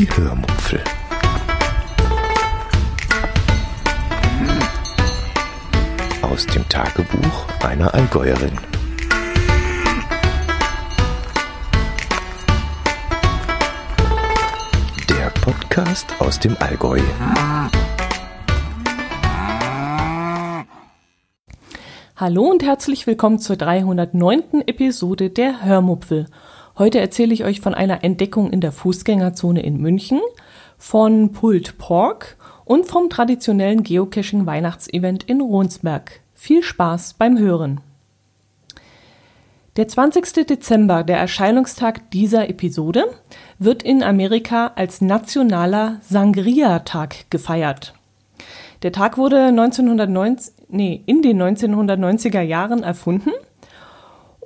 Die Hörmupfel. Aus dem Tagebuch einer Allgäuerin. Der Podcast aus dem Allgäu. Hallo und herzlich willkommen zur 309. Episode der Hörmupfel. Heute erzähle ich euch von einer Entdeckung in der Fußgängerzone in München, von Pulled Pork und vom traditionellen Geocaching Weihnachtsevent in Ronsberg. Viel Spaß beim Hören. Der 20. Dezember, der Erscheinungstag dieser Episode, wird in Amerika als nationaler Sangria-Tag gefeiert. Der Tag wurde 1990, nee, in den 1990er Jahren erfunden.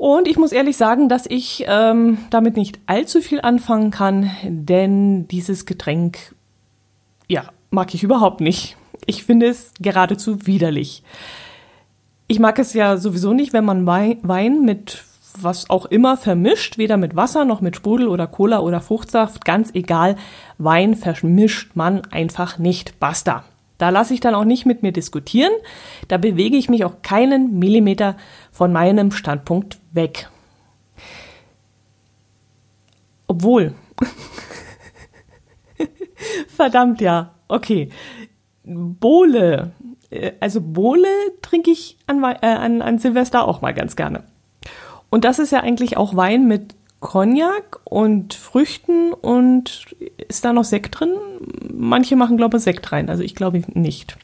Und ich muss ehrlich sagen, dass ich ähm, damit nicht allzu viel anfangen kann, denn dieses Getränk, ja, mag ich überhaupt nicht. Ich finde es geradezu widerlich. Ich mag es ja sowieso nicht, wenn man Wein mit was auch immer vermischt, weder mit Wasser noch mit Sprudel oder Cola oder Fruchtsaft, ganz egal. Wein vermischt man einfach nicht. Basta. Da lasse ich dann auch nicht mit mir diskutieren. Da bewege ich mich auch keinen Millimeter von meinem Standpunkt weg. Obwohl. Verdammt ja. Okay. Bohle. Äh, also Bohle trinke ich an, äh, an, an Silvester auch mal ganz gerne. Und das ist ja eigentlich auch Wein mit Cognac und Früchten und ist da noch Sekt drin? Manche machen, glaube ich, Sekt rein, also ich glaube nicht.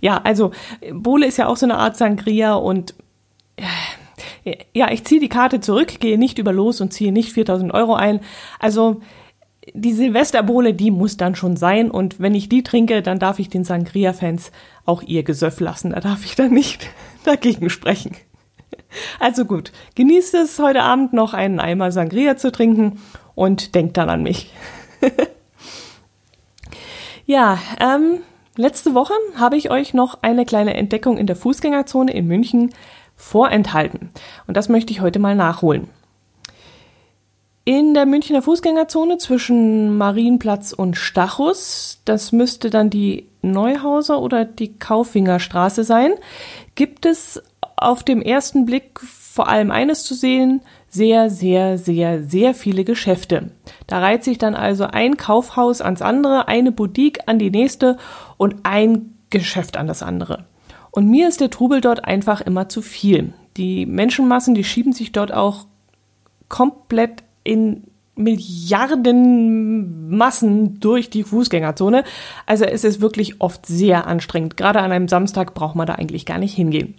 Ja, also Bole ist ja auch so eine Art Sangria und ja, ich ziehe die Karte zurück, gehe nicht über los und ziehe nicht 4000 Euro ein. Also die Silvesterbowle, die muss dann schon sein und wenn ich die trinke, dann darf ich den Sangria-Fans auch ihr Gesöff lassen. Da darf ich dann nicht dagegen sprechen. Also gut, genießt es heute Abend noch einen Eimer Sangria zu trinken und denkt dann an mich. ja, ähm, letzte Woche habe ich euch noch eine kleine Entdeckung in der Fußgängerzone in München vorenthalten. Und das möchte ich heute mal nachholen. In der Münchner Fußgängerzone zwischen Marienplatz und Stachus, das müsste dann die Neuhauser oder die Kaufingerstraße sein, gibt es auf dem ersten Blick vor allem eines zu sehen, sehr, sehr, sehr, sehr viele Geschäfte. Da reiht sich dann also ein Kaufhaus ans andere, eine Boutique an die nächste und ein Geschäft an das andere. Und mir ist der Trubel dort einfach immer zu viel. Die Menschenmassen, die schieben sich dort auch komplett in Milliarden Massen durch die Fußgängerzone. Also es ist wirklich oft sehr anstrengend. Gerade an einem Samstag braucht man da eigentlich gar nicht hingehen.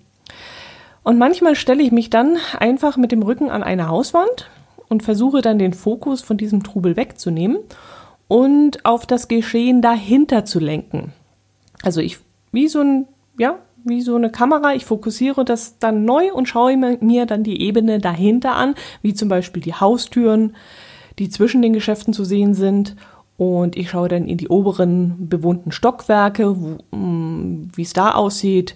Und manchmal stelle ich mich dann einfach mit dem Rücken an eine Hauswand und versuche dann den Fokus von diesem Trubel wegzunehmen und auf das Geschehen dahinter zu lenken. Also ich, wie so ein, ja, wie so eine Kamera, ich fokussiere das dann neu und schaue mir dann die Ebene dahinter an, wie zum Beispiel die Haustüren, die zwischen den Geschäften zu sehen sind. Und ich schaue dann in die oberen bewohnten Stockwerke, mm, wie es da aussieht.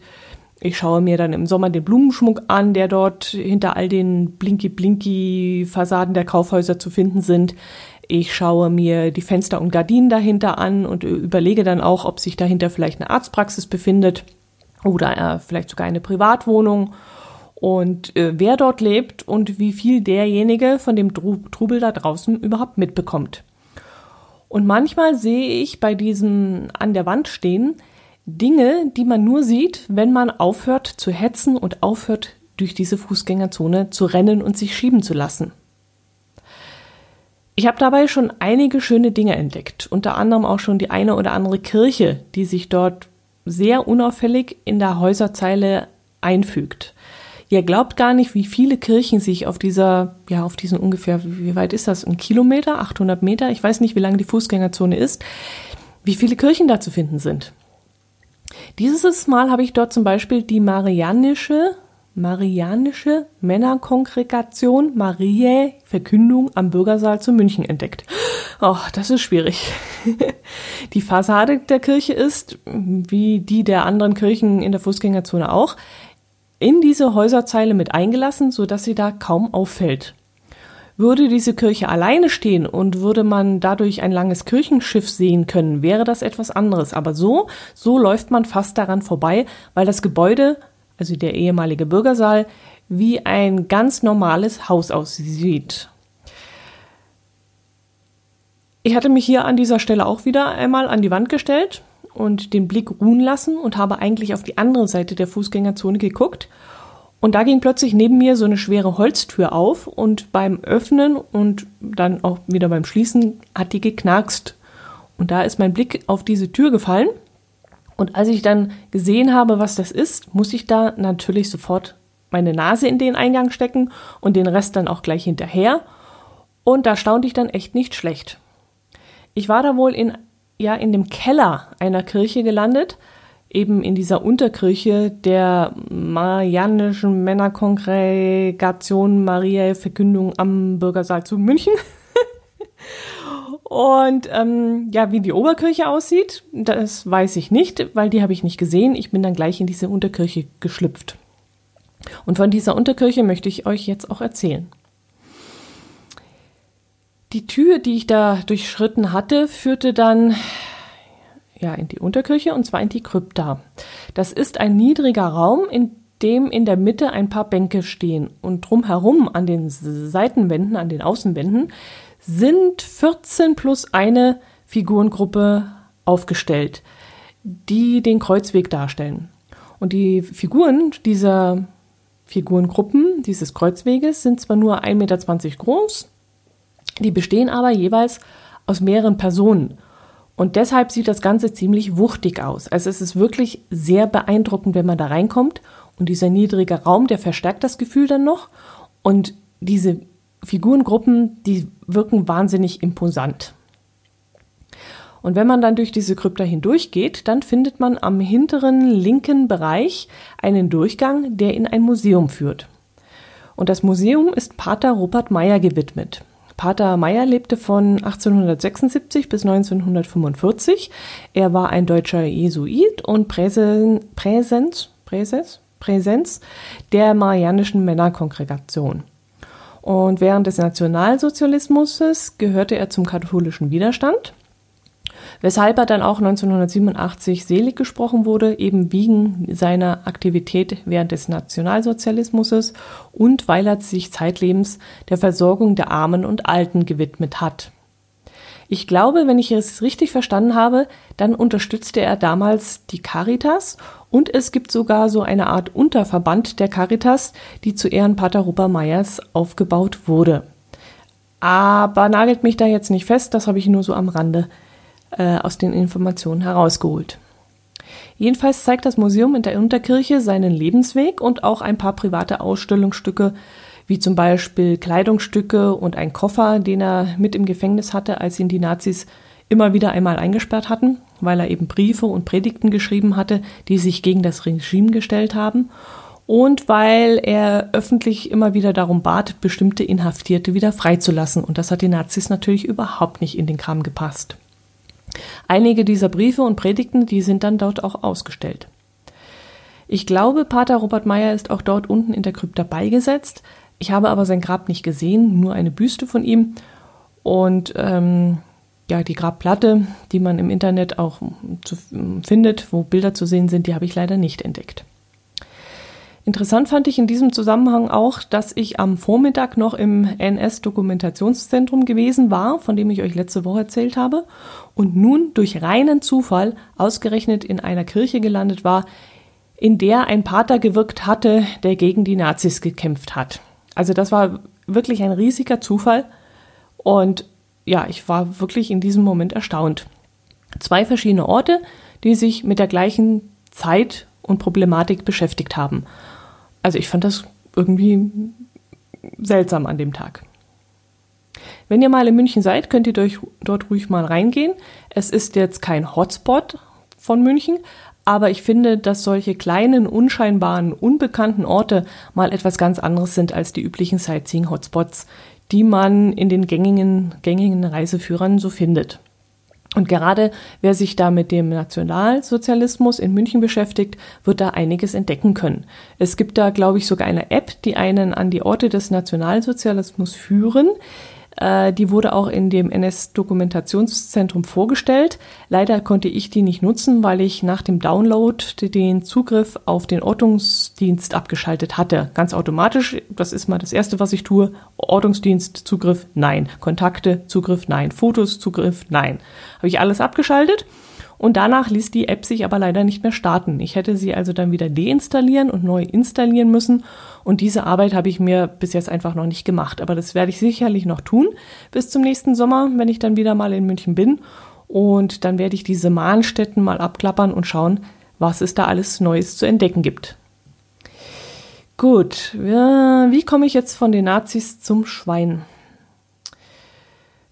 Ich schaue mir dann im Sommer den Blumenschmuck an, der dort hinter all den Blinky-Blinky-Fassaden der Kaufhäuser zu finden sind. Ich schaue mir die Fenster und Gardinen dahinter an und überlege dann auch, ob sich dahinter vielleicht eine Arztpraxis befindet oder äh, vielleicht sogar eine Privatwohnung und äh, wer dort lebt und wie viel derjenige von dem Trubel da draußen überhaupt mitbekommt. Und manchmal sehe ich bei diesem an der Wand stehen Dinge, die man nur sieht, wenn man aufhört zu hetzen und aufhört, durch diese Fußgängerzone zu rennen und sich schieben zu lassen. Ich habe dabei schon einige schöne Dinge entdeckt, unter anderem auch schon die eine oder andere Kirche, die sich dort sehr unauffällig in der Häuserzeile einfügt. Ihr glaubt gar nicht, wie viele Kirchen sich auf dieser, ja, auf diesen ungefähr, wie weit ist das? Ein Kilometer, 800 Meter? Ich weiß nicht, wie lang die Fußgängerzone ist. Wie viele Kirchen da zu finden sind. Dieses Mal habe ich dort zum Beispiel die Marianische, Marianische Männerkongregation Mariä Verkündung am Bürgersaal zu München entdeckt. Oh, das ist schwierig. Die Fassade der Kirche ist, wie die der anderen Kirchen in der Fußgängerzone auch, in diese Häuserzeile mit eingelassen, so dass sie da kaum auffällt. Würde diese Kirche alleine stehen und würde man dadurch ein langes Kirchenschiff sehen können, wäre das etwas anderes. Aber so, so läuft man fast daran vorbei, weil das Gebäude, also der ehemalige Bürgersaal, wie ein ganz normales Haus aussieht. Ich hatte mich hier an dieser Stelle auch wieder einmal an die Wand gestellt und den Blick ruhen lassen und habe eigentlich auf die andere Seite der Fußgängerzone geguckt. Und da ging plötzlich neben mir so eine schwere Holztür auf und beim Öffnen und dann auch wieder beim Schließen hat die geknackst. Und da ist mein Blick auf diese Tür gefallen. Und als ich dann gesehen habe, was das ist, muss ich da natürlich sofort meine Nase in den Eingang stecken und den Rest dann auch gleich hinterher. Und da staunte ich dann echt nicht schlecht. Ich war da wohl in, ja, in dem Keller einer Kirche gelandet, eben in dieser Unterkirche der Marianischen Männerkongregation Mariä Verkündung am Bürgersaal zu München. Und ähm, ja, wie die Oberkirche aussieht, das weiß ich nicht, weil die habe ich nicht gesehen. Ich bin dann gleich in diese Unterkirche geschlüpft. Und von dieser Unterkirche möchte ich euch jetzt auch erzählen. Die Tür, die ich da durchschritten hatte, führte dann ja in die Unterkirche und zwar in die Krypta. Das ist ein niedriger Raum, in dem in der Mitte ein paar Bänke stehen und drumherum an den Seitenwänden, an den Außenwänden sind 14 plus eine Figurengruppe aufgestellt, die den Kreuzweg darstellen. Und die Figuren dieser Figurengruppen dieses Kreuzweges sind zwar nur 1,20 Meter groß, die bestehen aber jeweils aus mehreren Personen. Und deshalb sieht das Ganze ziemlich wuchtig aus. Also es ist wirklich sehr beeindruckend, wenn man da reinkommt. Und dieser niedrige Raum, der verstärkt das Gefühl dann noch. Und diese Figurengruppen, die wirken wahnsinnig imposant. Und wenn man dann durch diese Krypta hindurchgeht, dann findet man am hinteren linken Bereich einen Durchgang, der in ein Museum führt. Und das Museum ist Pater Rupert Meyer gewidmet. Pater Meyer lebte von 1876 bis 1945. Er war ein deutscher Jesuit und Präsen, Präsens, Präsens, Präsenz der Marianischen Männerkongregation. Und während des Nationalsozialismus gehörte er zum katholischen Widerstand weshalb er dann auch 1987 selig gesprochen wurde, eben wegen seiner Aktivität während des Nationalsozialismus und weil er sich zeitlebens der Versorgung der Armen und Alten gewidmet hat. Ich glaube, wenn ich es richtig verstanden habe, dann unterstützte er damals die Caritas und es gibt sogar so eine Art Unterverband der Caritas, die zu Ehren Pater Rupert Meyers aufgebaut wurde. Aber nagelt mich da jetzt nicht fest, das habe ich nur so am Rande äh, aus den Informationen herausgeholt. Jedenfalls zeigt das Museum in der Unterkirche seinen Lebensweg und auch ein paar private Ausstellungsstücke, wie zum Beispiel Kleidungsstücke und ein Koffer, den er mit im Gefängnis hatte, als ihn die Nazis immer wieder einmal eingesperrt hatten, weil er eben Briefe und Predigten geschrieben hatte, die sich gegen das Regime gestellt haben und weil er öffentlich immer wieder darum bat, bestimmte Inhaftierte wieder freizulassen. Und das hat die Nazis natürlich überhaupt nicht in den Kram gepasst. Einige dieser Briefe und Predigten, die sind dann dort auch ausgestellt. Ich glaube, Pater Robert Meyer ist auch dort unten in der Krypta beigesetzt. Ich habe aber sein Grab nicht gesehen, nur eine Büste von ihm. Und ähm, ja, die Grabplatte, die man im Internet auch zu, findet, wo Bilder zu sehen sind, die habe ich leider nicht entdeckt. Interessant fand ich in diesem Zusammenhang auch, dass ich am Vormittag noch im NS-Dokumentationszentrum gewesen war, von dem ich euch letzte Woche erzählt habe, und nun durch reinen Zufall ausgerechnet in einer Kirche gelandet war, in der ein Pater gewirkt hatte, der gegen die Nazis gekämpft hat. Also das war wirklich ein riesiger Zufall und ja, ich war wirklich in diesem Moment erstaunt. Zwei verschiedene Orte, die sich mit der gleichen Zeit und Problematik beschäftigt haben. Also ich fand das irgendwie seltsam an dem Tag. Wenn ihr mal in München seid, könnt ihr durch, dort ruhig mal reingehen. Es ist jetzt kein Hotspot von München, aber ich finde, dass solche kleinen, unscheinbaren, unbekannten Orte mal etwas ganz anderes sind als die üblichen Sightseeing-Hotspots, die man in den gängigen, gängigen Reiseführern so findet. Und gerade wer sich da mit dem Nationalsozialismus in München beschäftigt, wird da einiges entdecken können. Es gibt da, glaube ich, sogar eine App, die einen an die Orte des Nationalsozialismus führen. Äh, die wurde auch in dem NS-Dokumentationszentrum vorgestellt. Leider konnte ich die nicht nutzen, weil ich nach dem Download den Zugriff auf den Ortungsdienst abgeschaltet hatte. Ganz automatisch. Das ist mal das Erste, was ich tue. Ortungsdienst, Zugriff, nein. Kontakte, Zugriff, nein. Fotos, Zugriff, nein. Habe ich alles abgeschaltet. Und danach ließ die App sich aber leider nicht mehr starten. Ich hätte sie also dann wieder deinstallieren und neu installieren müssen. Und diese Arbeit habe ich mir bis jetzt einfach noch nicht gemacht. Aber das werde ich sicherlich noch tun bis zum nächsten Sommer, wenn ich dann wieder mal in München bin. Und dann werde ich diese Mahnstätten mal abklappern und schauen, was es da alles Neues zu entdecken gibt. Gut, wie komme ich jetzt von den Nazis zum Schwein?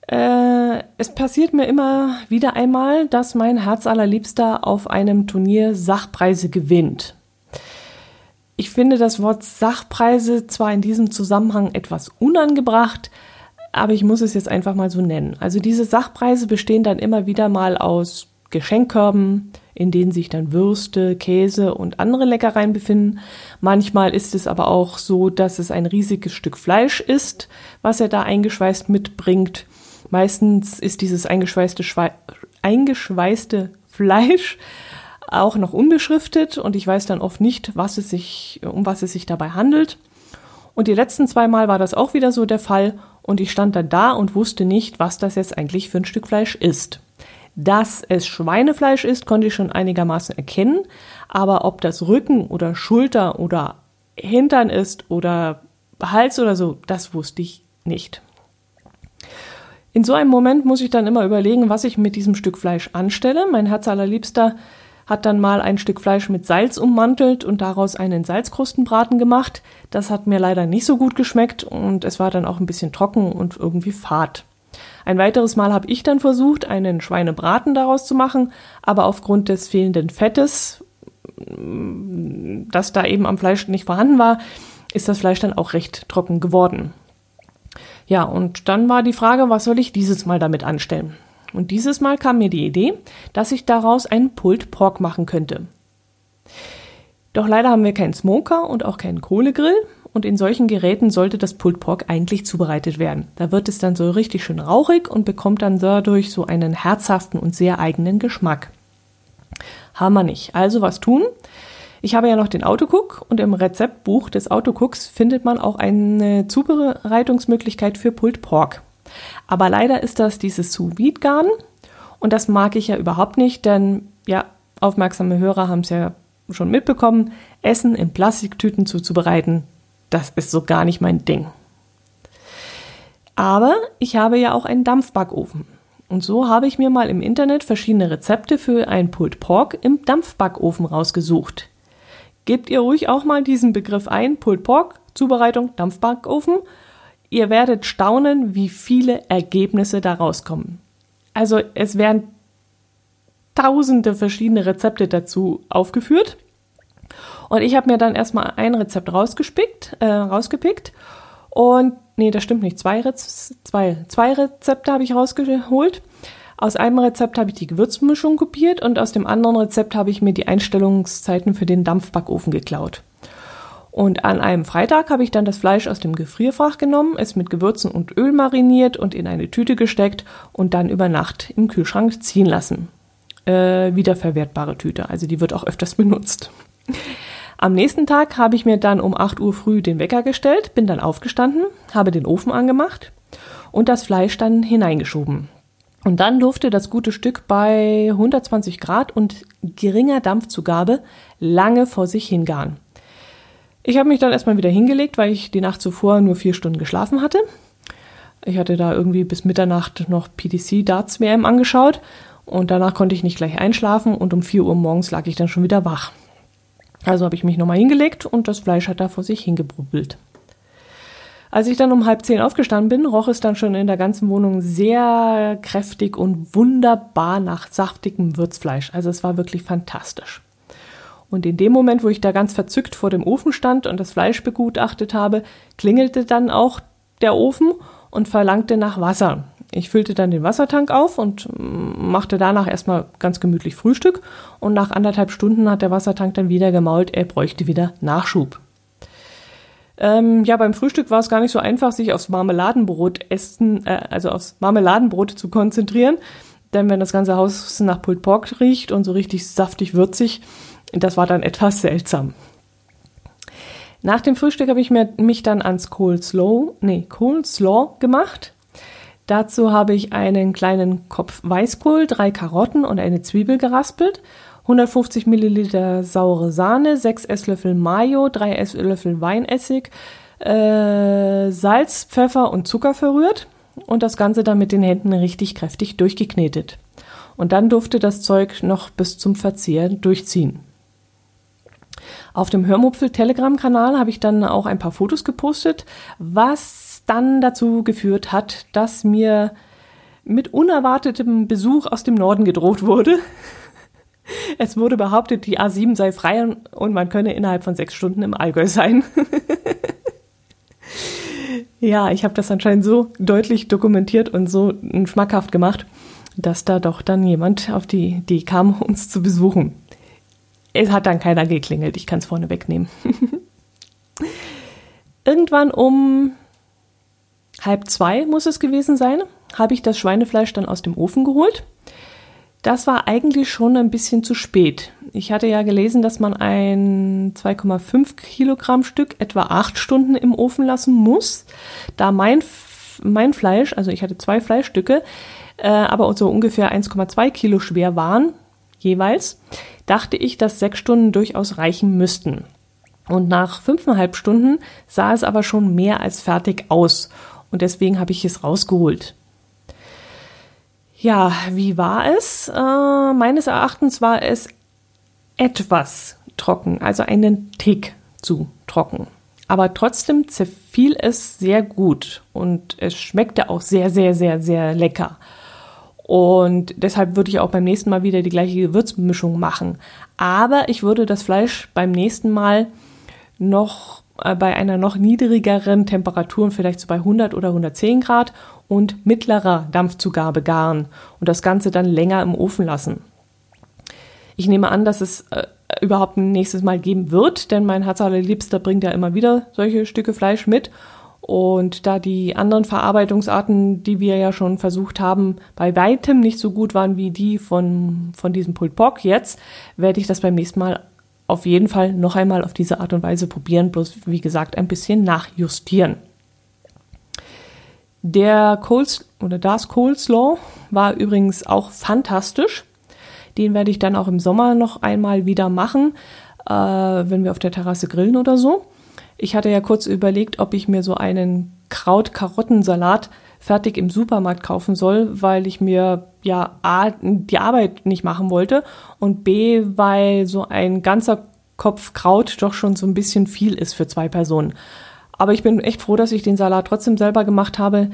Äh, es passiert mir immer wieder einmal, dass mein Herz allerliebster auf einem Turnier Sachpreise gewinnt. Ich finde das Wort Sachpreise zwar in diesem Zusammenhang etwas unangebracht, aber ich muss es jetzt einfach mal so nennen. Also diese Sachpreise bestehen dann immer wieder mal aus Geschenkkörben, in denen sich dann Würste, Käse und andere Leckereien befinden. Manchmal ist es aber auch so, dass es ein riesiges Stück Fleisch ist, was er da eingeschweißt mitbringt. Meistens ist dieses eingeschweißte, Schwe eingeschweißte Fleisch auch noch unbeschriftet und ich weiß dann oft nicht, was es sich, um was es sich dabei handelt. Und die letzten zwei Mal war das auch wieder so der Fall und ich stand dann da und wusste nicht, was das jetzt eigentlich für ein Stück Fleisch ist. Dass es Schweinefleisch ist, konnte ich schon einigermaßen erkennen, aber ob das Rücken oder Schulter oder Hintern ist oder Hals oder so, das wusste ich nicht. In so einem Moment muss ich dann immer überlegen, was ich mit diesem Stück Fleisch anstelle. Mein Herz allerliebster hat dann mal ein Stück Fleisch mit Salz ummantelt und daraus einen Salzkrustenbraten gemacht. Das hat mir leider nicht so gut geschmeckt und es war dann auch ein bisschen trocken und irgendwie fad. Ein weiteres Mal habe ich dann versucht, einen Schweinebraten daraus zu machen, aber aufgrund des fehlenden Fettes, das da eben am Fleisch nicht vorhanden war, ist das Fleisch dann auch recht trocken geworden. Ja, und dann war die Frage, was soll ich dieses Mal damit anstellen? Und dieses Mal kam mir die Idee, dass ich daraus einen Pult Pork machen könnte. Doch leider haben wir keinen Smoker und auch keinen Kohlegrill und in solchen Geräten sollte das Pulled Pork eigentlich zubereitet werden. Da wird es dann so richtig schön rauchig und bekommt dann dadurch so einen herzhaften und sehr eigenen Geschmack. Haben wir nicht. Also was tun? Ich habe ja noch den Autocook und im Rezeptbuch des Autocooks findet man auch eine Zubereitungsmöglichkeit für Pulled Pork. Aber leider ist das dieses sous vide garn und das mag ich ja überhaupt nicht, denn ja, aufmerksame Hörer haben es ja schon mitbekommen, Essen in Plastiktüten zuzubereiten, das ist so gar nicht mein Ding. Aber ich habe ja auch einen Dampfbackofen. Und so habe ich mir mal im Internet verschiedene Rezepte für ein Pulled Pork im Dampfbackofen rausgesucht. Gebt ihr ruhig auch mal diesen Begriff ein, Pulled Pork, Zubereitung, Dampfbackofen. Ihr werdet staunen, wie viele Ergebnisse da rauskommen. Also es werden tausende verschiedene Rezepte dazu aufgeführt. Und ich habe mir dann erstmal ein Rezept rausgespickt, äh, rausgepickt. Und nee, das stimmt nicht. Zwei, Rez zwei, zwei Rezepte habe ich rausgeholt. Aus einem Rezept habe ich die Gewürzmischung kopiert und aus dem anderen Rezept habe ich mir die Einstellungszeiten für den Dampfbackofen geklaut. Und an einem Freitag habe ich dann das Fleisch aus dem Gefrierfach genommen, es mit Gewürzen und Öl mariniert und in eine Tüte gesteckt und dann über Nacht im Kühlschrank ziehen lassen. Äh, wiederverwertbare Tüte, also die wird auch öfters benutzt. Am nächsten Tag habe ich mir dann um 8 Uhr früh den Wecker gestellt, bin dann aufgestanden, habe den Ofen angemacht und das Fleisch dann hineingeschoben. Und dann durfte das gute Stück bei 120 Grad und geringer Dampfzugabe lange vor sich hingaren. Ich habe mich dann erstmal wieder hingelegt, weil ich die Nacht zuvor nur vier Stunden geschlafen hatte. Ich hatte da irgendwie bis Mitternacht noch PDC Darts WM angeschaut und danach konnte ich nicht gleich einschlafen und um 4 Uhr morgens lag ich dann schon wieder wach. Also habe ich mich nochmal hingelegt und das Fleisch hat da vor sich hingebrubbelt. Als ich dann um halb zehn aufgestanden bin, roch es dann schon in der ganzen Wohnung sehr kräftig und wunderbar nach saftigem Würzfleisch. Also es war wirklich fantastisch. Und in dem Moment, wo ich da ganz verzückt vor dem Ofen stand und das Fleisch begutachtet habe, klingelte dann auch der Ofen und verlangte nach Wasser. Ich füllte dann den Wassertank auf und machte danach erstmal ganz gemütlich Frühstück und nach anderthalb Stunden hat der Wassertank dann wieder gemault, er bräuchte wieder Nachschub. Ähm, ja, beim Frühstück war es gar nicht so einfach, sich aufs Marmeladenbrot essen, äh, also aufs Marmeladenbrot zu konzentrieren. Denn wenn das ganze Haus nach Pulled Pork riecht und so richtig saftig würzig, das war dann etwas seltsam. Nach dem Frühstück habe ich mir, mich dann ans Coleslaw, nee, Coleslaw gemacht. Dazu habe ich einen kleinen Kopf Weißkohl, drei Karotten und eine Zwiebel geraspelt, 150 Milliliter saure Sahne, 6 Esslöffel Mayo, 3 Esslöffel Weinessig, äh, Salz, Pfeffer und Zucker verrührt und das Ganze dann mit den Händen richtig kräftig durchgeknetet. Und dann durfte das Zeug noch bis zum Verzehr durchziehen. Auf dem Hörmupfel Telegram-Kanal habe ich dann auch ein paar Fotos gepostet, was dann dazu geführt hat, dass mir mit unerwartetem Besuch aus dem Norden gedroht wurde. Es wurde behauptet, die A7 sei frei und man könne innerhalb von sechs Stunden im Allgäu sein. ja, ich habe das anscheinend so deutlich dokumentiert und so schmackhaft gemacht, dass da doch dann jemand auf die Idee kam, uns zu besuchen. Es hat dann keiner geklingelt, ich kann es vorne wegnehmen. Irgendwann um halb zwei muss es gewesen sein, habe ich das Schweinefleisch dann aus dem Ofen geholt. Das war eigentlich schon ein bisschen zu spät. Ich hatte ja gelesen, dass man ein 2,5 Kilogramm Stück etwa acht Stunden im Ofen lassen muss. Da mein, mein Fleisch, also ich hatte zwei Fleischstücke, äh, aber so ungefähr 1,2 Kilo schwer waren, jeweils, dachte ich, dass sechs Stunden durchaus reichen müssten. Und nach fünfeinhalb Stunden sah es aber schon mehr als fertig aus. Und deswegen habe ich es rausgeholt. Ja, wie war es? Äh, meines Erachtens war es etwas trocken, also einen Tick zu trocken. Aber trotzdem zerfiel es sehr gut und es schmeckte auch sehr, sehr, sehr, sehr lecker. Und deshalb würde ich auch beim nächsten Mal wieder die gleiche Gewürzmischung machen. Aber ich würde das Fleisch beim nächsten Mal noch äh, bei einer noch niedrigeren Temperatur, vielleicht so bei 100 oder 110 Grad und mittlerer Dampfzugabe garen und das Ganze dann länger im Ofen lassen. Ich nehme an, dass es äh, überhaupt ein nächstes Mal geben wird, denn mein Herz allerliebster bringt ja immer wieder solche Stücke Fleisch mit und da die anderen Verarbeitungsarten, die wir ja schon versucht haben, bei weitem nicht so gut waren wie die von, von diesem Pulled Pork jetzt, werde ich das beim nächsten Mal auf jeden Fall noch einmal auf diese Art und Weise probieren, bloß wie gesagt ein bisschen nachjustieren. Der Coles oder das Coleslaw war übrigens auch fantastisch. Den werde ich dann auch im Sommer noch einmal wieder machen, äh, wenn wir auf der Terrasse grillen oder so. Ich hatte ja kurz überlegt, ob ich mir so einen Kraut-Karottensalat fertig im Supermarkt kaufen soll, weil ich mir ja A, die Arbeit nicht machen wollte und B, weil so ein ganzer Kopf Kraut doch schon so ein bisschen viel ist für zwei Personen. Aber ich bin echt froh, dass ich den Salat trotzdem selber gemacht habe.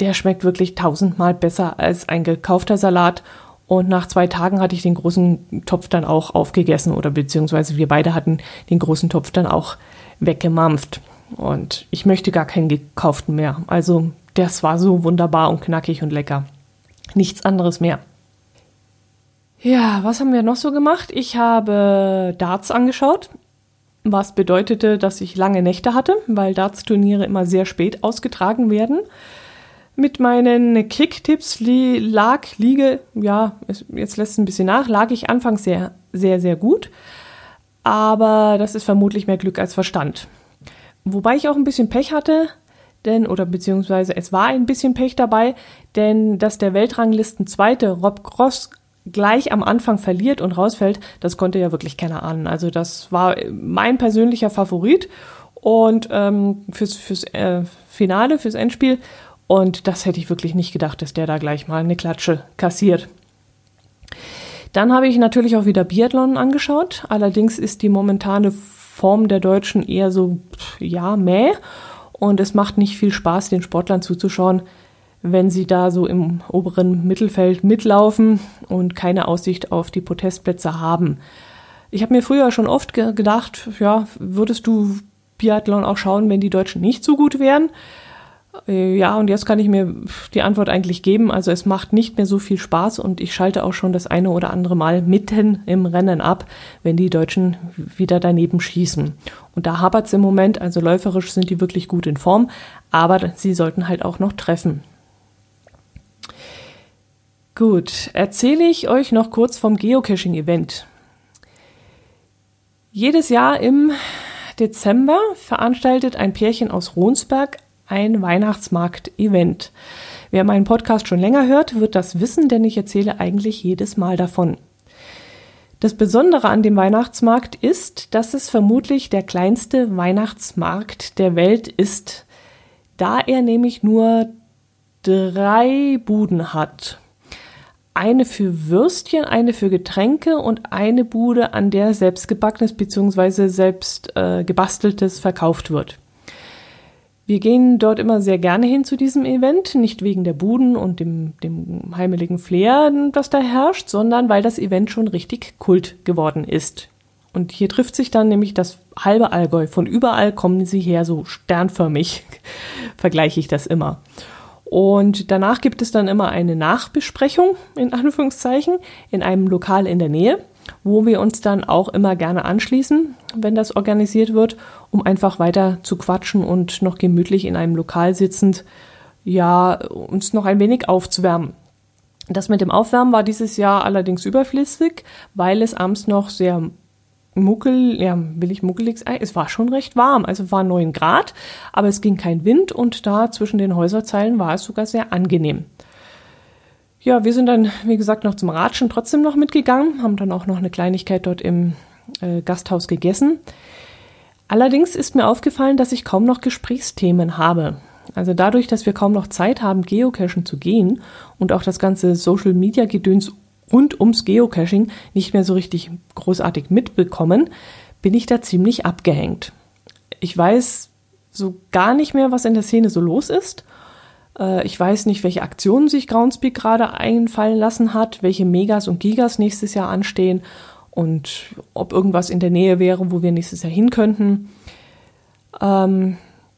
Der schmeckt wirklich tausendmal besser als ein gekaufter Salat. Und nach zwei Tagen hatte ich den großen Topf dann auch aufgegessen oder beziehungsweise wir beide hatten den großen Topf dann auch weggemampft. Und ich möchte gar keinen gekauften mehr. Also das war so wunderbar und knackig und lecker. Nichts anderes mehr. Ja, was haben wir noch so gemacht? Ich habe Darts angeschaut, was bedeutete, dass ich lange Nächte hatte, weil Darts-Turniere immer sehr spät ausgetragen werden. Mit meinen Kick-Tipps li lag, liege, ja, jetzt lässt es ein bisschen nach, lag ich anfangs sehr, sehr, sehr gut aber das ist vermutlich mehr Glück als Verstand. Wobei ich auch ein bisschen Pech hatte, denn, oder beziehungsweise es war ein bisschen Pech dabei, denn dass der Weltranglisten Zweite Rob Cross gleich am Anfang verliert und rausfällt, das konnte ja wirklich keiner ahnen. Also das war mein persönlicher Favorit und ähm, fürs, fürs äh, Finale, fürs Endspiel. Und das hätte ich wirklich nicht gedacht, dass der da gleich mal eine Klatsche kassiert. Dann habe ich natürlich auch wieder Biathlon angeschaut. Allerdings ist die momentane Form der Deutschen eher so, ja, mäh. Und es macht nicht viel Spaß, den Sportlern zuzuschauen, wenn sie da so im oberen Mittelfeld mitlaufen und keine Aussicht auf die Protestplätze haben. Ich habe mir früher schon oft ge gedacht, ja, würdest du Biathlon auch schauen, wenn die Deutschen nicht so gut wären? Äh, ja, und jetzt kann ich mir die Antwort eigentlich geben. Also es macht nicht mehr so viel Spaß und ich schalte auch schon das eine oder andere Mal mitten im Rennen ab, wenn die Deutschen wieder daneben schießen. Und da hapert es im Moment, also läuferisch sind die wirklich gut in Form, aber sie sollten halt auch noch treffen. Gut, erzähle ich euch noch kurz vom Geocaching-Event. Jedes Jahr im Dezember veranstaltet ein Pärchen aus Ronsberg ein Weihnachtsmarkt-Event. Wer meinen Podcast schon länger hört, wird das wissen, denn ich erzähle eigentlich jedes Mal davon. Das Besondere an dem Weihnachtsmarkt ist, dass es vermutlich der kleinste Weihnachtsmarkt der Welt ist, da er nämlich nur drei Buden hat. Eine für Würstchen, eine für Getränke und eine Bude, an der selbst gebackenes bzw. selbst äh, gebasteltes verkauft wird. Wir gehen dort immer sehr gerne hin zu diesem Event, nicht wegen der Buden und dem, dem heimeligen Flair, das da herrscht, sondern weil das Event schon richtig Kult geworden ist. Und hier trifft sich dann nämlich das halbe Allgäu. Von überall kommen sie her, so sternförmig vergleiche ich das immer. Und danach gibt es dann immer eine Nachbesprechung, in Anführungszeichen, in einem Lokal in der Nähe wo wir uns dann auch immer gerne anschließen, wenn das organisiert wird, um einfach weiter zu quatschen und noch gemütlich in einem Lokal sitzend, ja, uns noch ein wenig aufzuwärmen. Das mit dem Aufwärmen war dieses Jahr allerdings überflüssig, weil es abends noch sehr muckel, ja, will ich muckelig sein? Es war schon recht warm, also war neun Grad, aber es ging kein Wind und da zwischen den Häuserzeilen war es sogar sehr angenehm. Ja, wir sind dann, wie gesagt, noch zum Ratschen trotzdem noch mitgegangen, haben dann auch noch eine Kleinigkeit dort im äh, Gasthaus gegessen. Allerdings ist mir aufgefallen, dass ich kaum noch Gesprächsthemen habe. Also dadurch, dass wir kaum noch Zeit haben, Geocachen zu gehen und auch das ganze Social Rund ums Geocaching nicht mehr so richtig großartig mitbekommen, bin ich da ziemlich abgehängt. Ich weiß so gar nicht mehr, was in der Szene so los ist äh, ich weiß nicht, welche Aktionen sich Groundspeak gerade einfallen lassen hat, welche Megas und Gigas nächstes Jahr anstehen und ob irgendwas in der Nähe wäre, wo wir nächstes Jahr hin könnten. Ähm,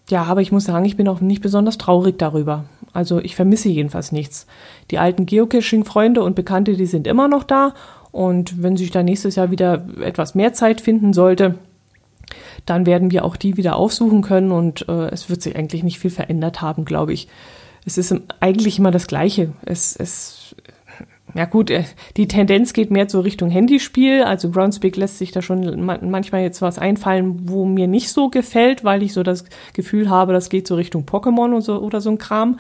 ja, aber ich muss sagen, ich bin auch nicht besonders traurig darüber. Also ich vermisse jedenfalls nichts. Die alten Geocaching-Freunde und Bekannte, die sind immer noch da. Und wenn sich da nächstes Jahr wieder etwas mehr Zeit finden sollte, dann werden wir auch die wieder aufsuchen können und äh, es wird sich eigentlich nicht viel verändert haben, glaube ich es ist eigentlich immer das Gleiche. Es, es, ja gut, äh, die Tendenz geht mehr so Richtung Handyspiel. Also Groundspeak lässt sich da schon manchmal jetzt was einfallen, wo mir nicht so gefällt, weil ich so das Gefühl habe, das geht so Richtung Pokémon und so, oder so ein Kram.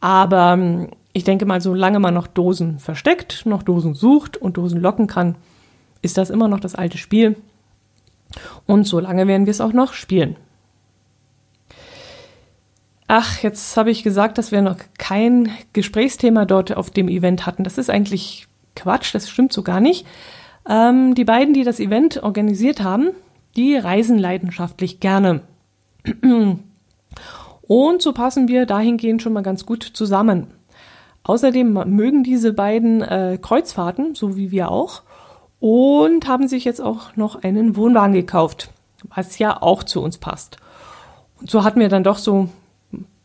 Aber ähm, ich denke mal, solange man noch Dosen versteckt, noch Dosen sucht und Dosen locken kann, ist das immer noch das alte Spiel. Und solange werden wir es auch noch spielen. Ach, jetzt habe ich gesagt, dass wir noch kein Gesprächsthema dort auf dem Event hatten. Das ist eigentlich Quatsch, das stimmt so gar nicht. Ähm, die beiden, die das Event organisiert haben, die reisen leidenschaftlich gerne. Und so passen wir dahingehend schon mal ganz gut zusammen. Außerdem mögen diese beiden äh, Kreuzfahrten, so wie wir auch, und haben sich jetzt auch noch einen Wohnwagen gekauft, was ja auch zu uns passt. Und so hatten wir dann doch so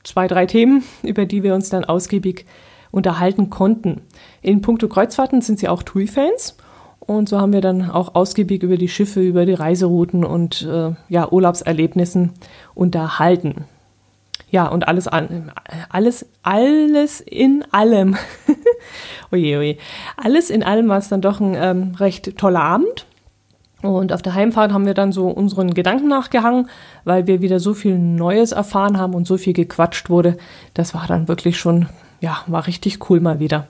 zwei, drei Themen, über die wir uns dann ausgiebig unterhalten konnten. In puncto Kreuzfahrten sind sie auch TUI-Fans. Und so haben wir dann auch ausgiebig über die Schiffe, über die Reiserouten und äh, ja, Urlaubserlebnissen unterhalten. Ja, und alles, alles, alles in allem. oje, oje. Alles in allem war es dann doch ein ähm, recht toller Abend. Und auf der Heimfahrt haben wir dann so unseren Gedanken nachgehangen, weil wir wieder so viel Neues erfahren haben und so viel gequatscht wurde. Das war dann wirklich schon, ja, war richtig cool mal wieder.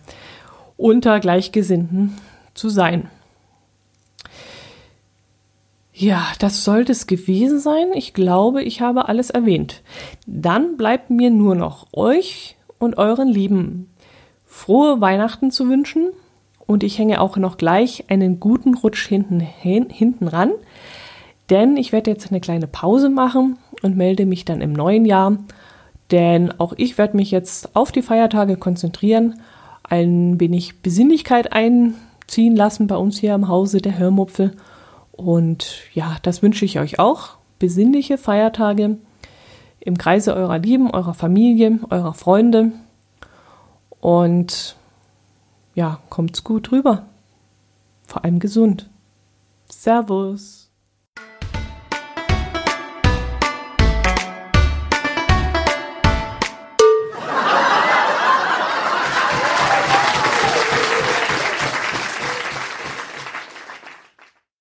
Unter Gleichgesinnten zu sein. Ja, das sollte es gewesen sein. Ich glaube, ich habe alles erwähnt. Dann bleibt mir nur noch euch und euren Lieben frohe Weihnachten zu wünschen und ich hänge auch noch gleich einen guten Rutsch hinten, hin, hinten ran, denn ich werde jetzt eine kleine Pause machen und melde mich dann im neuen Jahr, denn auch ich werde mich jetzt auf die Feiertage konzentrieren, ein wenig Besinnlichkeit einziehen lassen bei uns hier im Hause der Hörmupfel. Und ja, das wünsche ich euch auch, besinnliche Feiertage, im Kreise eurer Lieben, eurer Familie, eurer Freunde. Und ja, kommt's gut rüber. Vor allem gesund. Servus.